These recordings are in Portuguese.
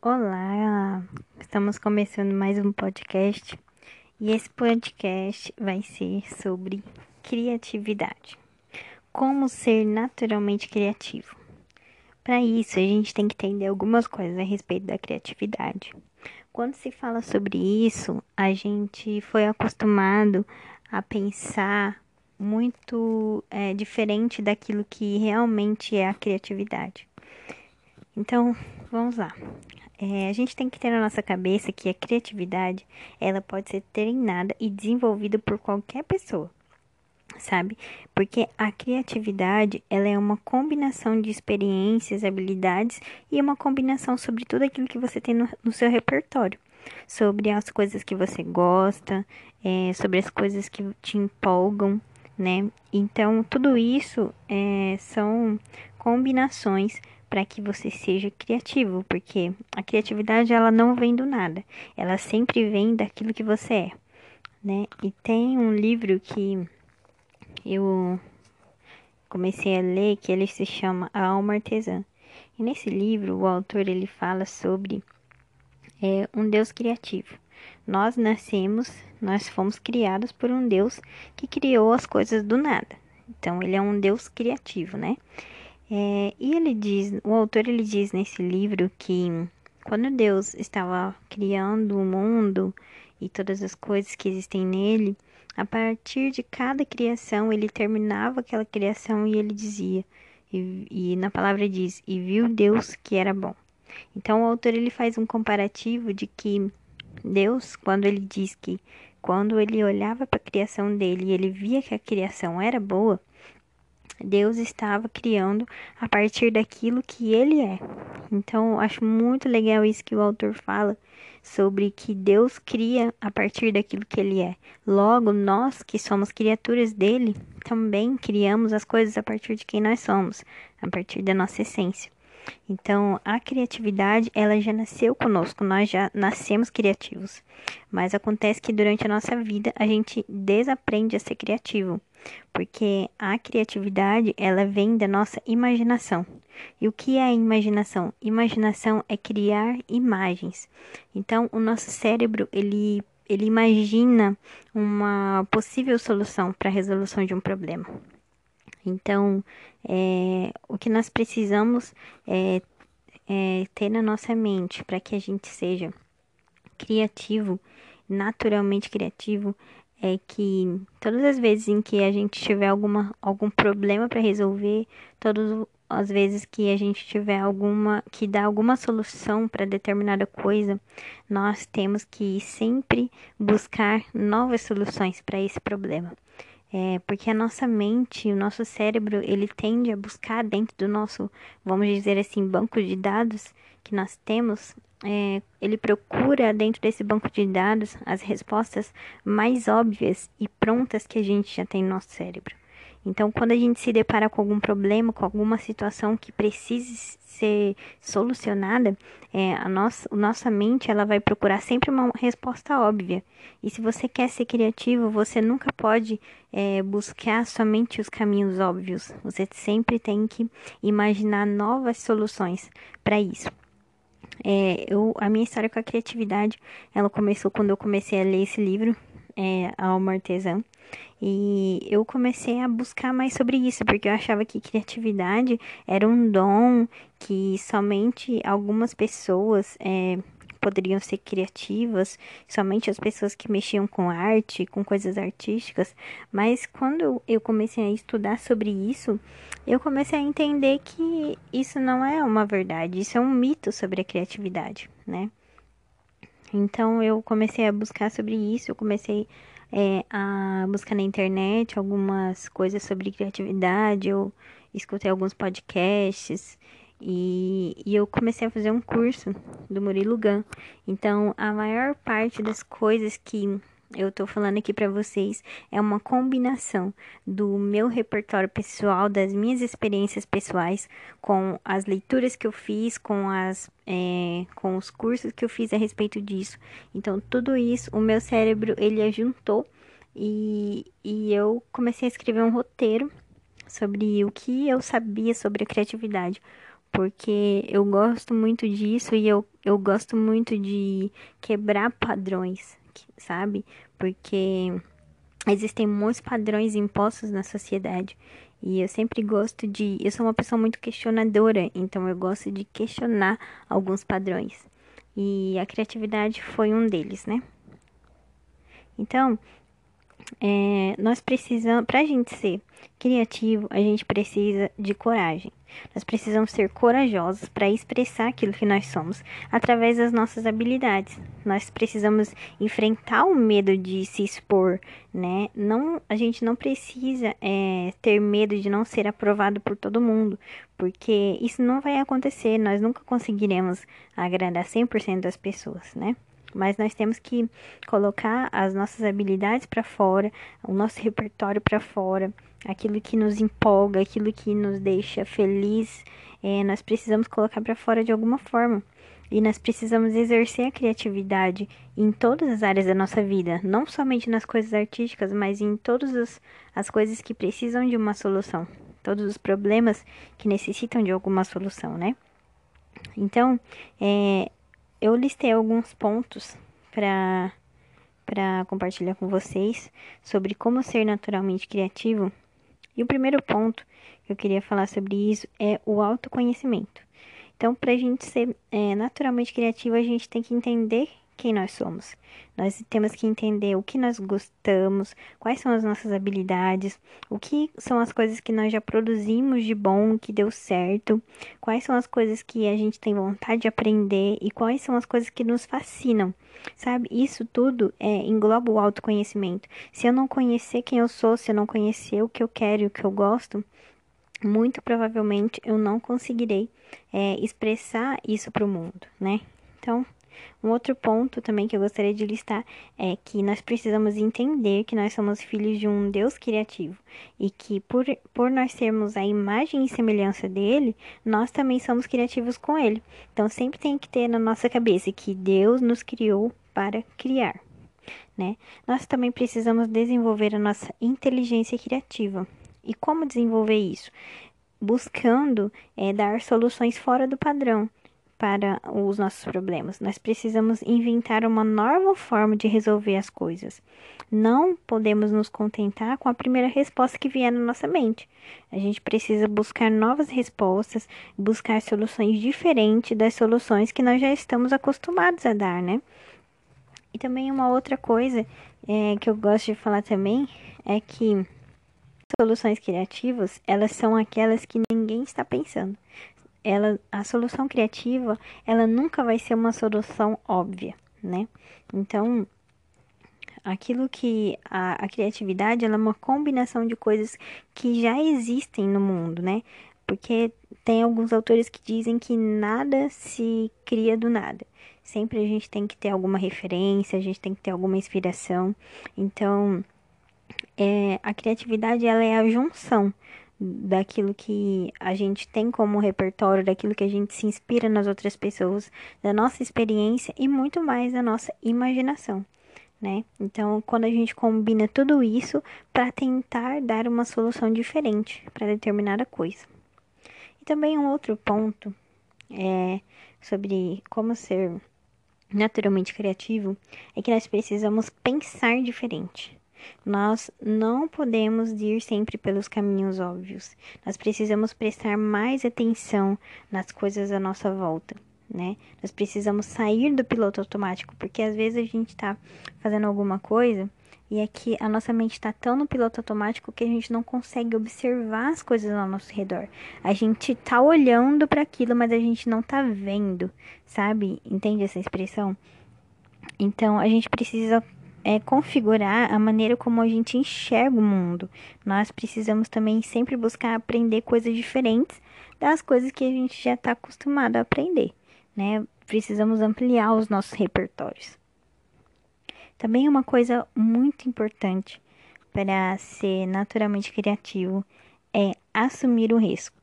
Olá, estamos começando mais um podcast e esse podcast vai ser sobre criatividade. Como ser naturalmente criativo. Para isso, a gente tem que entender algumas coisas a respeito da criatividade. Quando se fala sobre isso, a gente foi acostumado a pensar muito é, diferente daquilo que realmente é a criatividade. Então, vamos lá. É, a gente tem que ter na nossa cabeça que a criatividade ela pode ser treinada e desenvolvida por qualquer pessoa, sabe? Porque a criatividade ela é uma combinação de experiências, habilidades e uma combinação sobre tudo aquilo que você tem no, no seu repertório, sobre as coisas que você gosta, é, sobre as coisas que te empolgam, né? Então tudo isso é, são combinações para que você seja criativo, porque a criatividade ela não vem do nada, ela sempre vem daquilo que você é, né? E tem um livro que eu comecei a ler que ele se chama A Alma Artesã. E nesse livro o autor ele fala sobre é, um Deus criativo. Nós nascemos, nós fomos criados por um Deus que criou as coisas do nada. Então ele é um Deus criativo, né? É, e ele diz, o autor ele diz nesse livro que quando Deus estava criando o mundo e todas as coisas que existem nele, a partir de cada criação ele terminava aquela criação e ele dizia, e, e na palavra diz, e viu Deus que era bom. Então o autor ele faz um comparativo de que Deus, quando ele diz que quando ele olhava para a criação dele e ele via que a criação era boa, Deus estava criando a partir daquilo que ele é. Então, acho muito legal isso que o autor fala sobre que Deus cria a partir daquilo que ele é. Logo, nós que somos criaturas dele, também criamos as coisas a partir de quem nós somos, a partir da nossa essência. Então, a criatividade, ela já nasceu conosco, nós já nascemos criativos. Mas acontece que durante a nossa vida a gente desaprende a ser criativo porque a criatividade ela vem da nossa imaginação. E o que é imaginação? Imaginação é criar imagens. Então, o nosso cérebro ele ele imagina uma possível solução para a resolução de um problema. Então, é, o que nós precisamos é, é ter na nossa mente para que a gente seja criativo, naturalmente criativo, é que todas as vezes em que a gente tiver alguma, algum problema para resolver, todas as vezes que a gente tiver alguma que dá alguma solução para determinada coisa, nós temos que sempre buscar novas soluções para esse problema. É, porque a nossa mente, o nosso cérebro, ele tende a buscar dentro do nosso, vamos dizer assim, banco de dados que nós temos, é, ele procura dentro desse banco de dados as respostas mais óbvias e prontas que a gente já tem no nosso cérebro. Então, quando a gente se depara com algum problema, com alguma situação que precise ser solucionada, é, a nossa, nossa mente ela vai procurar sempre uma resposta óbvia. E se você quer ser criativo, você nunca pode é, buscar somente os caminhos óbvios. Você sempre tem que imaginar novas soluções para isso. É, eu, a minha história com a criatividade, ela começou quando eu comecei a ler esse livro, é, Alma Artesã. E eu comecei a buscar mais sobre isso, porque eu achava que criatividade era um dom que somente algumas pessoas é, poderiam ser criativas, somente as pessoas que mexiam com arte, com coisas artísticas, mas quando eu comecei a estudar sobre isso, eu comecei a entender que isso não é uma verdade, isso é um mito sobre a criatividade, né? Então eu comecei a buscar sobre isso, eu comecei é, a buscar na internet algumas coisas sobre criatividade, eu escutei alguns podcasts e, e eu comecei a fazer um curso do Murilo Gun. Então, a maior parte das coisas que eu tô falando aqui para vocês é uma combinação do meu repertório pessoal, das minhas experiências pessoais, com as leituras que eu fiz, com as é, com os cursos que eu fiz a respeito disso. Então tudo isso, o meu cérebro ele ajuntou e, e eu comecei a escrever um roteiro sobre o que eu sabia sobre a criatividade, porque eu gosto muito disso e eu, eu gosto muito de quebrar padrões, sabe? Porque existem muitos padrões impostos na sociedade e eu sempre gosto de. Eu sou uma pessoa muito questionadora, então eu gosto de questionar alguns padrões. E a criatividade foi um deles, né? Então, é, nós precisamos, para a gente ser criativo, a gente precisa de coragem. Nós precisamos ser corajosos para expressar aquilo que nós somos através das nossas habilidades. Nós precisamos enfrentar o medo de se expor, né? Não, a gente não precisa é, ter medo de não ser aprovado por todo mundo, porque isso não vai acontecer. Nós nunca conseguiremos agradar 100% das pessoas, né? Mas nós temos que colocar as nossas habilidades para fora, o nosso repertório para fora, aquilo que nos empolga, aquilo que nos deixa feliz, é, nós precisamos colocar para fora de alguma forma. E nós precisamos exercer a criatividade em todas as áreas da nossa vida, não somente nas coisas artísticas, mas em todas as, as coisas que precisam de uma solução, todos os problemas que necessitam de alguma solução, né? Então, é, eu listei alguns pontos para para compartilhar com vocês sobre como ser naturalmente criativo. E o primeiro ponto que eu queria falar sobre isso é o autoconhecimento. Então, para a gente ser é, naturalmente criativo, a gente tem que entender quem nós somos. Nós temos que entender o que nós gostamos, quais são as nossas habilidades, o que são as coisas que nós já produzimos de bom, que deu certo, quais são as coisas que a gente tem vontade de aprender e quais são as coisas que nos fascinam. Sabe? Isso tudo é, engloba o autoconhecimento. Se eu não conhecer quem eu sou, se eu não conhecer o que eu quero e o que eu gosto, muito provavelmente eu não conseguirei é, expressar isso para o mundo, né? Então, um outro ponto também que eu gostaria de listar é que nós precisamos entender que nós somos filhos de um Deus criativo e que por, por nós sermos a imagem e semelhança dele, nós também somos criativos com ele. Então sempre tem que ter na nossa cabeça que Deus nos criou para criar. Né? Nós também precisamos desenvolver a nossa inteligência criativa. E como desenvolver isso? Buscando é, dar soluções fora do padrão para os nossos problemas. Nós precisamos inventar uma nova forma de resolver as coisas. Não podemos nos contentar com a primeira resposta que vier na nossa mente. A gente precisa buscar novas respostas, buscar soluções diferentes das soluções que nós já estamos acostumados a dar, né? E também uma outra coisa é, que eu gosto de falar também é que soluções criativas, elas são aquelas que ninguém está pensando ela, a solução criativa, ela nunca vai ser uma solução óbvia, né? Então, aquilo que a, a criatividade, ela é uma combinação de coisas que já existem no mundo, né? Porque tem alguns autores que dizem que nada se cria do nada. Sempre a gente tem que ter alguma referência, a gente tem que ter alguma inspiração. Então, é, a criatividade ela é a junção daquilo que a gente tem como repertório, daquilo que a gente se inspira nas outras pessoas, da nossa experiência e muito mais da nossa imaginação, né? Então, quando a gente combina tudo isso para tentar dar uma solução diferente para determinada coisa. E também um outro ponto é sobre como ser naturalmente criativo é que nós precisamos pensar diferente. Nós não podemos ir sempre pelos caminhos óbvios. Nós precisamos prestar mais atenção nas coisas à nossa volta, né? Nós precisamos sair do piloto automático, porque às vezes a gente está fazendo alguma coisa e é que a nossa mente está tão no piloto automático que a gente não consegue observar as coisas ao nosso redor. A gente tá olhando para aquilo, mas a gente não tá vendo, sabe? Entende essa expressão? Então a gente precisa é, configurar a maneira como a gente enxerga o mundo. Nós precisamos também sempre buscar aprender coisas diferentes das coisas que a gente já está acostumado a aprender, né? Precisamos ampliar os nossos repertórios. Também uma coisa muito importante para ser naturalmente criativo é assumir o risco.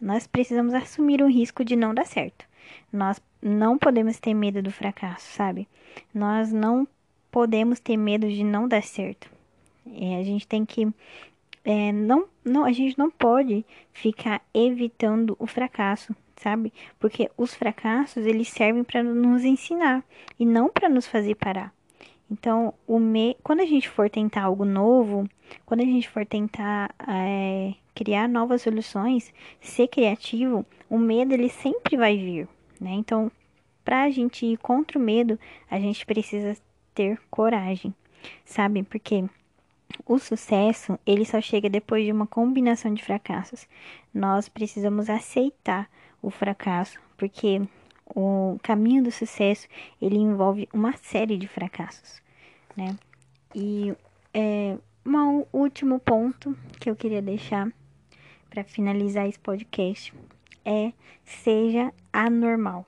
Nós precisamos assumir o risco de não dar certo. Nós não podemos ter medo do fracasso, sabe? Nós não podemos ter medo de não dar certo. É, a gente tem que é, não, não, a gente não pode ficar evitando o fracasso, sabe? Porque os fracassos, eles servem para nos ensinar e não para nos fazer parar. Então, o me... quando a gente for tentar algo novo, quando a gente for tentar é, criar novas soluções, ser criativo, o medo ele sempre vai vir, né? Então, para a gente ir contra o medo, a gente precisa ter coragem, sabe? Porque o sucesso, ele só chega depois de uma combinação de fracassos. Nós precisamos aceitar o fracasso, porque o caminho do sucesso, ele envolve uma série de fracassos, né? E é, um último ponto que eu queria deixar para finalizar esse podcast é seja anormal,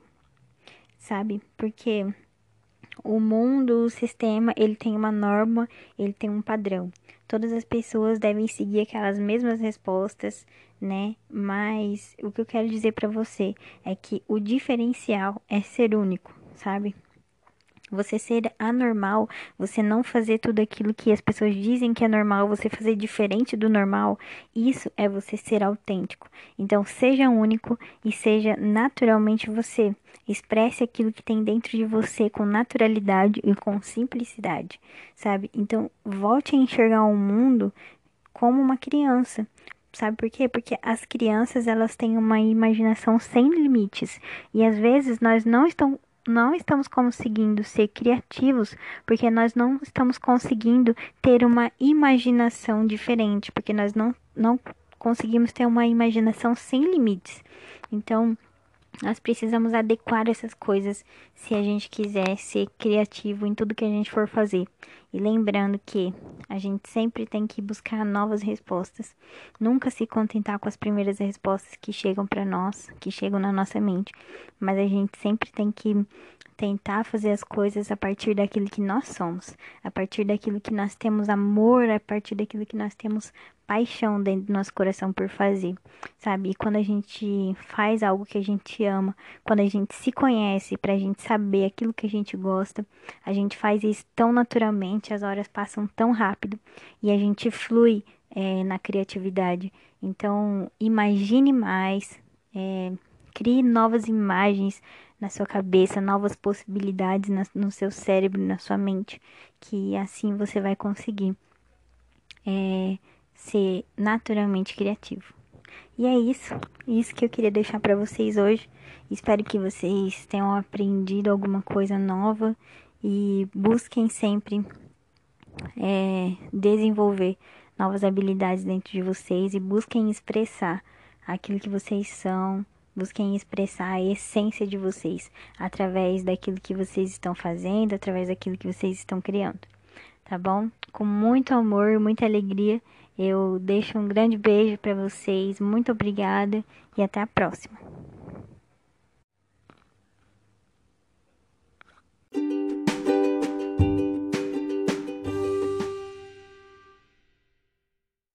sabe? Porque o mundo, o sistema, ele tem uma norma, ele tem um padrão. Todas as pessoas devem seguir aquelas mesmas respostas, né? Mas o que eu quero dizer para você é que o diferencial é ser único, sabe? Você ser anormal, você não fazer tudo aquilo que as pessoas dizem que é normal, você fazer diferente do normal, isso é você ser autêntico. Então, seja único e seja naturalmente você. Expresse aquilo que tem dentro de você com naturalidade e com simplicidade, sabe? Então, volte a enxergar o mundo como uma criança. Sabe por quê? Porque as crianças, elas têm uma imaginação sem limites. E às vezes nós não estamos não estamos conseguindo ser criativos porque nós não estamos conseguindo ter uma imaginação diferente, porque nós não, não conseguimos ter uma imaginação sem limites. Então, nós precisamos adequar essas coisas se a gente quiser ser criativo em tudo que a gente for fazer. E lembrando que a gente sempre tem que buscar novas respostas, nunca se contentar com as primeiras respostas que chegam para nós, que chegam na nossa mente, mas a gente sempre tem que tentar fazer as coisas a partir daquilo que nós somos, a partir daquilo que nós temos amor, a partir daquilo que nós temos paixão dentro do nosso coração por fazer, sabe? E quando a gente faz algo que a gente ama, quando a gente se conhece pra gente saber aquilo que a gente gosta, a gente faz isso tão naturalmente, as horas passam tão rápido e a gente flui é, na criatividade. Então, imagine mais, é, crie novas imagens na sua cabeça, novas possibilidades no seu cérebro, na sua mente, que assim você vai conseguir. É, ser naturalmente criativo. E é isso, isso que eu queria deixar para vocês hoje. Espero que vocês tenham aprendido alguma coisa nova e busquem sempre é, desenvolver novas habilidades dentro de vocês e busquem expressar aquilo que vocês são, busquem expressar a essência de vocês através daquilo que vocês estão fazendo, através daquilo que vocês estão criando, tá bom? Com muito amor, muita alegria eu deixo um grande beijo para vocês, muito obrigada e até a próxima.